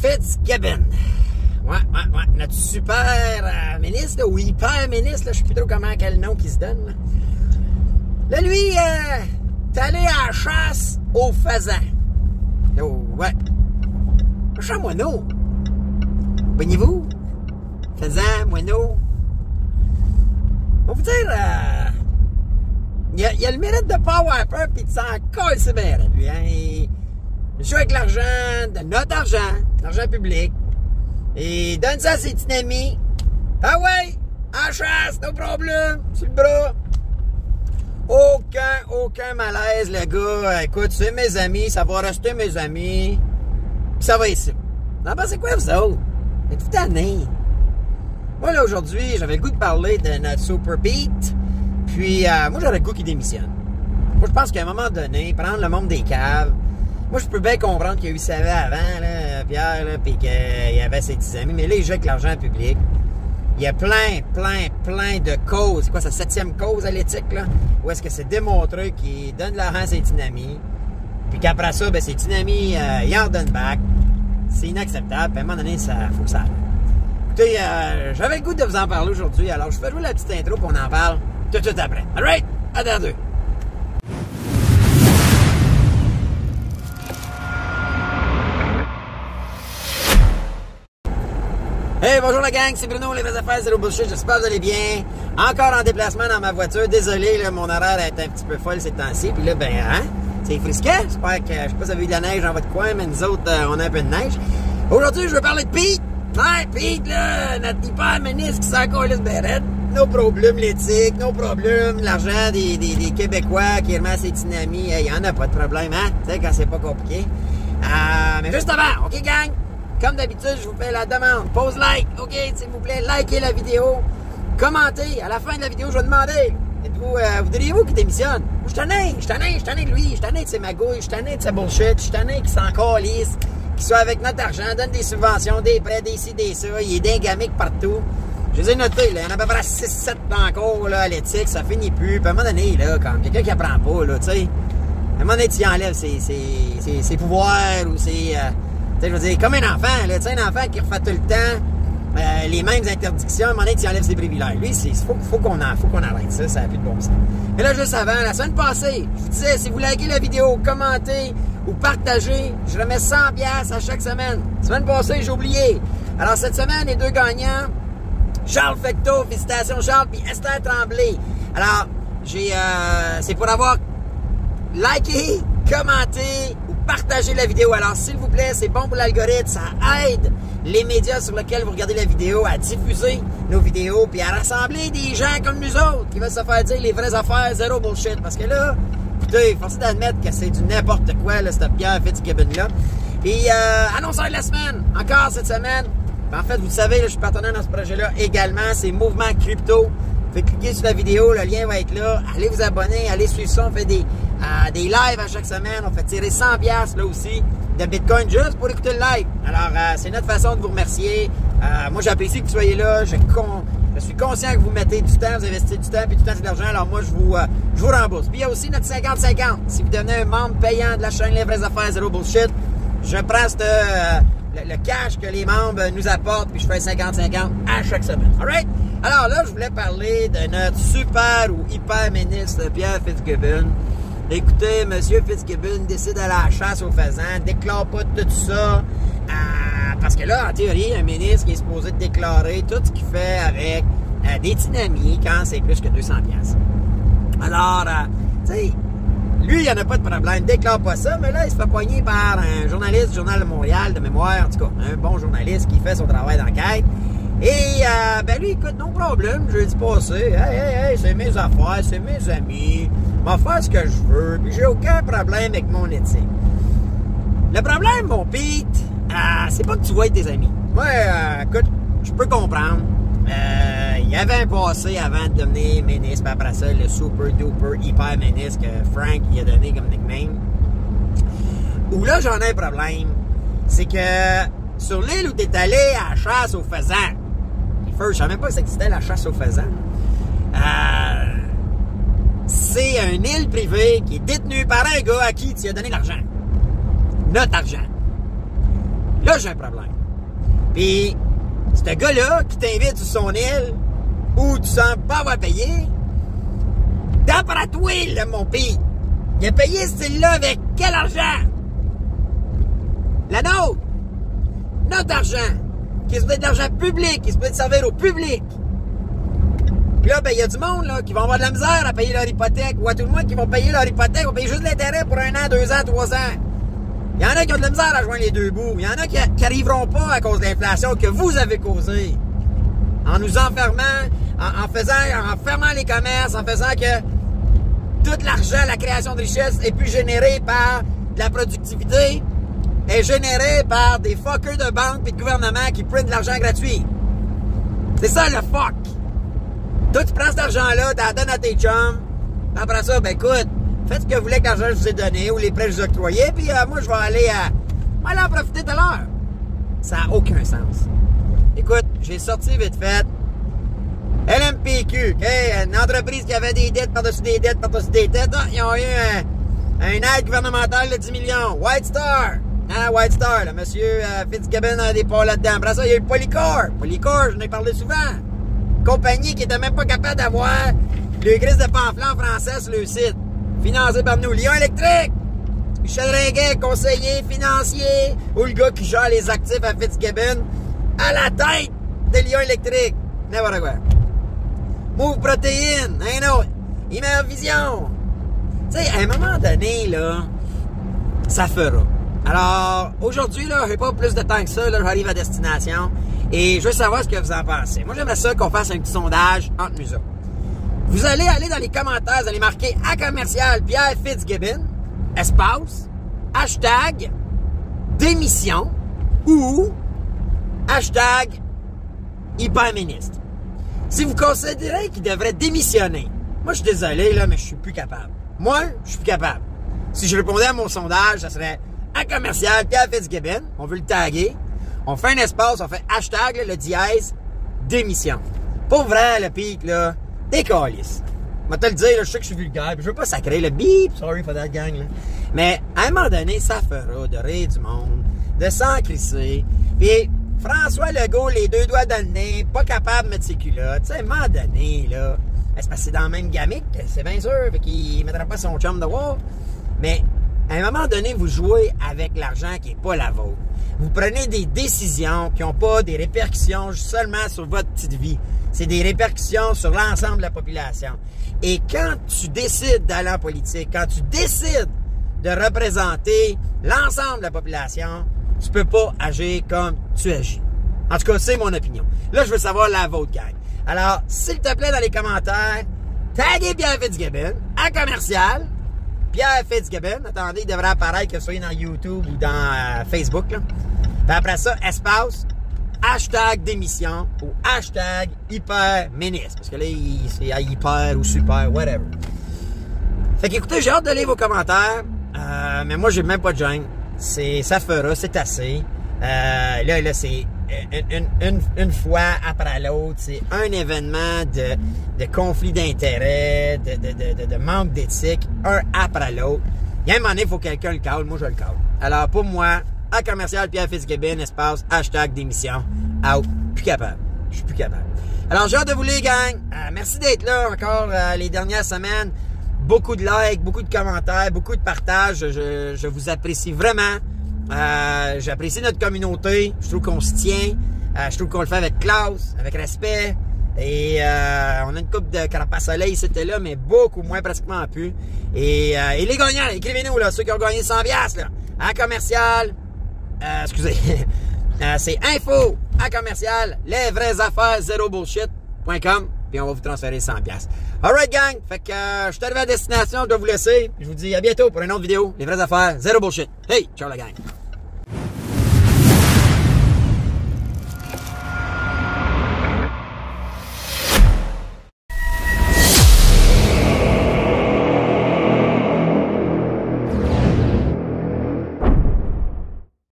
Fitzgibbon. Ouais, ouais, ouais. Notre super euh, ministre, ou hyper ministre, là, je sais plus trop comment, quel nom qui se donne. Là, là lui, euh, t'es allé à chasse au faisan. Oh, ouais. Chat moineau. Voyez-vous? Faisan, moineau. On vous dire, euh, il, a, a le mérite de pas avoir peur pis de s'en coller bien, lui, hein. Il joue avec l'argent, de notre argent, l'argent public. Et donne ça à ses petits amis. Ah ouais, en chasse, no problème, sur le bras. Aucun, aucun malaise, le gars. Écoute, c'est mes amis, ça va rester mes amis. Puis ça va ici. Non, c'est quoi vous autres? Êtes-vous tannés? Moi, là, aujourd'hui, j'avais le goût de parler de notre Super Pete. Puis, euh, moi, j'aurais le goût qu'il démissionne. Moi, je pense qu'à un moment donné, prendre le monde des caves, moi, je peux bien comprendre qu'il y ça avant, Pierre, là, puis qu'il y avait ses petits amis. Mais là, il joue avec l'argent public. Il y a plein, plein, plein de causes. C'est quoi sa septième cause à l'éthique, là? Où est-ce que c'est démontré qu'il donne de l'argent à ses petits amis. Puis qu'après ça, ben, ses petits amis, euh, ils en donnent back. C'est inacceptable. Puis à un moment donné, ça faut que ça. Écoutez, euh, j'avais le goût de vous en parler aujourd'hui. Alors, je fais jouer la petite intro, puis on en parle tout de suite après. Alright? À dans deux. Hey, bonjour la gang, c'est Bruno, les vraies affaires, c'est le bullshit, j'espère que vous allez bien. Encore en déplacement dans ma voiture, désolé, là, mon horaire est un petit peu folle ces temps-ci, puis là, ben, hein, c'est frisquet, j'espère que, je sais pas si vous avez eu de la neige dans votre coin, mais nous autres, euh, on a un peu de neige. Aujourd'hui, je veux parler de Pete. Ouais, Pete, là, notre hyper ministre qui s'en colle Barrett. No problème l'éthique, no problème l'argent des, des, Québécois qui remet ses amis. Il y en a pas de problème, hein, tu sais, quand c'est pas compliqué. Euh, mais juste avant, OK, gang? Comme d'habitude, je vous fais la demande. Pose like, OK, s'il vous plaît, likez la vidéo. Commentez. À la fin de la vidéo, je vais demander. Êtes-vous, euh, voudriez-vous qu'il démissionne? Je suis tanné, je suis tanné, je suis tanné de lui, je suis tanné de ses magouilles, je suis tanné de sa bullshit, je suis tanné qu'il s'en calisse, qu'il soit avec notre argent, donne des subventions, des prêts, des ci, des ça, il est dingamique partout. Je les ai notés, là. Il y en a à peu près 6-7 encore, là, à l'éthique, ça finit plus. Puis à un moment donné, là, quelqu'un qui apprend pas, là, tu sais, à un moment donné, tu y enlèves ses, ses, ses, pouvoirs ou ses. Euh, je veux dire, comme un enfant, là, un enfant qui refait tout le temps euh, les mêmes interdictions, à un moment donné, tu enlèves ses privilèges. Lui, il faut, faut qu'on faut qu'on arrête ça, ça n'a plus de bon sens. Mais là, juste avant, la semaine passée, je vous disais, si vous likez la vidéo, commentez ou partagez, je remets 100 pièces à chaque semaine. La semaine passée, j'ai oublié. Alors, cette semaine, les deux gagnants, Charles Fecto, félicitations Charles, puis Esther Tremblay. Alors, j'ai, euh, c'est pour avoir liké, commenté ou partagé la vidéo. Alors, s'il vous plaît, c'est bon pour l'algorithme, ça aide les médias sur lesquels vous regardez la vidéo à diffuser nos vidéos puis à rassembler des gens comme nous autres qui veulent se faire dire les vraies affaires, zéro bullshit. Parce que là, écoutez, force d'admettre que c'est du n'importe quoi, là, cette Pierre Fitzgibbon-là. Puis, euh, annonceur de la semaine, encore cette semaine. En fait, vous le savez, je suis partenaire dans ce projet-là également. C'est Mouvement Crypto. Pouvez cliquer sur la vidéo, le lien va être là. Allez vous abonner, allez suivre ça. On fait des, des lives à chaque semaine. On fait tirer 100 pièces là aussi de Bitcoin juste pour écouter le live. Alors, euh, c'est notre façon de vous remercier. Euh, moi, j'apprécie que vous soyez là. Je, suis conscient que vous mettez du temps, vous investissez du temps, puis du temps, c'est de l'argent. Alors, moi, je vous, euh, je vous rembourse. Puis, il y a aussi notre 50-50. Si vous devenez un membre payant de la chaîne Les Vraies Affaires Zero Bullshit, je prends cette, le, le, cash que les membres nous apportent, puis je fais 50-50 à chaque semaine. Alright? Alors là, je voulais parler de notre super ou hyper ministre Pierre Fitzgibbon. Écoutez, M. Fitzgibbon décide à la chasse aux faisans, déclare pas tout ça. Euh, parce que là, en théorie, un ministre qui est supposé déclarer tout ce qu'il fait avec euh, des dynamiques quand c'est plus que 200 pièces. Alors, euh, tu sais, lui, il n'y en a pas de problème, déclare pas ça, mais là, il se fait poigner par un journaliste du Journal de Montréal, de mémoire, en tout cas, un bon journaliste qui fait son travail d'enquête. Et, euh, ben lui, écoute, non problème, jeudi passé, hey, hey, hey, c'est mes affaires, c'est mes amis, m'en faire ce que je veux, puis j'ai aucun problème avec mon éthique. Le problème, mon Pete, euh, c'est pas que tu vois avec tes amis. Moi, euh, écoute, je peux comprendre. Euh, il y avait un passé avant de devenir ministre, puis après ça, le super duper hyper ministre que Frank il a donné comme nickname. Où là, j'en ai un problème. C'est que sur l'île où t'es allé à la chasse aux faisans, je savais même pas que existait la chasse aux faisans. Euh, c'est une île privée qui est détenue par un gars à qui tu as donné l'argent. Notre argent. Là, j'ai un problème. Puis, ce gars-là qui t'invite sur son île, où tu sens pas avoir payé, d'après toi, là, mon pays, il a payé ce île-là avec quel argent? La nôtre! Notre argent! Qui est peut de l'argent public, qui se peut servir au public. Puis là, ben, il y a du monde, là, qui vont avoir de la misère à payer leur hypothèque, ou à tout le monde qui vont payer leur hypothèque, vont payer juste l'intérêt pour un an, deux ans, trois ans. Il y en a qui ont de la misère à joindre les deux bouts. Il y en a qui n'arriveront pas à cause de l'inflation que vous avez causée. En nous enfermant, en, en, faisant, en fermant les commerces, en faisant que tout l'argent, la création de richesse est plus générée par de la productivité, est générée par des fuckers de banque et de gouvernement qui prennent de l'argent gratuit. C'est ça le fuck. Toi, tu prends cet argent-là, la donnes à tes chums. Après ça, ben écoute, faites ce que vous voulez que l'argent je vous ai donné ou les prêts que je vous ai octroyés, puis euh, moi, je vais aller à. Aller en profiter tout à l'heure. Ça n'a aucun sens. Écoute, j'ai sorti vite fait. LMPQ, une entreprise qui avait des dettes par-dessus des dettes par-dessus des dettes, ah, ils ont eu un, un aide gouvernementale de 10 millions. White Star, Hein, White Star, monsieur euh, Fitzgibbon a des pas là-dedans. Après ça, il y a eu Polycor. Polycor, j'en ai parlé souvent. Compagnie qui était même pas capable d'avoir le gris de pamphlet en français sur le site. Financé par nous. Lyon électrique. Michel Ringuet, conseiller financier, ou le gars qui gère les actifs à Fitzgibbon, à la tête de Lyon électrique. N'importe quoi. Move protéine, un autre. Vision. Tu sais, à un moment donné, là, ça fera. Alors, aujourd'hui, là, j'ai pas plus de temps que ça, là, j'arrive à destination. Et je veux savoir ce que vous en pensez. Moi, j'aimerais ça qu'on fasse un petit sondage entre nous autres. Vous allez aller dans les commentaires, vous allez marquer à commercial Pierre Fitzgibbon, espace, hashtag, démission ou hashtag hyperministre. Si vous considérez qu'il devrait démissionner, moi, je suis désolé, là, mais je suis plus capable. Moi, je suis plus capable. Si je répondais à mon sondage, ça serait à commercial Pierre Fitzgibbon. On veut le taguer. On fait un espace, on fait hashtag, le dièse, démission. Pour vrai, le pic, là, décalisse. Je vais te le dire, je sais que je suis vulgaire, je veux pas sacrer le bip, sorry for that gang, là. Mais, à un moment donné, ça fera de rire du monde, de s'en crisser. Puis, François Legault, les deux doigts dans le nez, pas capable de mettre ses culottes. Tu sais, à un moment donné, là, c'est parce que c'est dans le même gamique, c'est bien sûr, fait qu'il mettra pas son chum de voir. Mais, à un moment donné, vous jouez avec l'argent qui n'est pas la vôtre. Vous prenez des décisions qui n'ont pas des répercussions seulement sur votre petite vie. C'est des répercussions sur l'ensemble de la population. Et quand tu décides d'aller en politique, quand tu décides de représenter l'ensemble de la population, tu peux pas agir comme tu agis. En tout cas, c'est mon opinion. Là, je veux savoir la vôtre, gang. Alors, s'il te plaît, dans les commentaires, taguez Pierre Fitzgibbon à commercial Pierre Fitzgibbon. Attendez, il devrait apparaître que ce soit dans YouTube ou dans euh, Facebook. Après ça, espace, hashtag démission ou hashtag hyper ministre. Parce que là, c'est hyper ou super, whatever. Fait qu'écoutez, j'ai hâte de lire vos commentaires. Euh, mais moi, j'ai même pas de gêne. C'est, ça fera, c'est assez. Euh, là, là, c'est une, fois après l'autre. C'est un événement de, conflit d'intérêts, de, manque d'éthique, un après l'autre. Il y a un moment donné, il faut que quelqu'un le calme. Moi, je le calme. Alors, pour moi, à commercial Pierre Fitzgibbon, espace, hashtag démission, out, plus capable. Je suis plus capable. Alors, j'ai hâte de vous les gang. Euh, merci d'être là encore euh, les dernières semaines. Beaucoup de likes, beaucoup de commentaires, beaucoup de partages. Je, je vous apprécie vraiment. Euh, J'apprécie notre communauté. Je trouve qu'on se tient. Euh, je trouve qu'on le fait avec classe, avec respect. Et euh, on a une coupe de carapace soleil, c'était là, mais beaucoup moins, pratiquement plus. Et, euh, et les gagnants, écrivez-nous, là, ceux qui ont gagné 100 là, à commercial, euh, excusez, c'est info à commercial, les vraies affaires, zéro bullshit.com, puis on va vous transférer 100 Alright, gang, fait que je suis arrivé à destination, je dois vous laisser. Je vous dis à bientôt pour une autre vidéo, les vraies affaires, zéro bullshit. Hey, ciao la gang.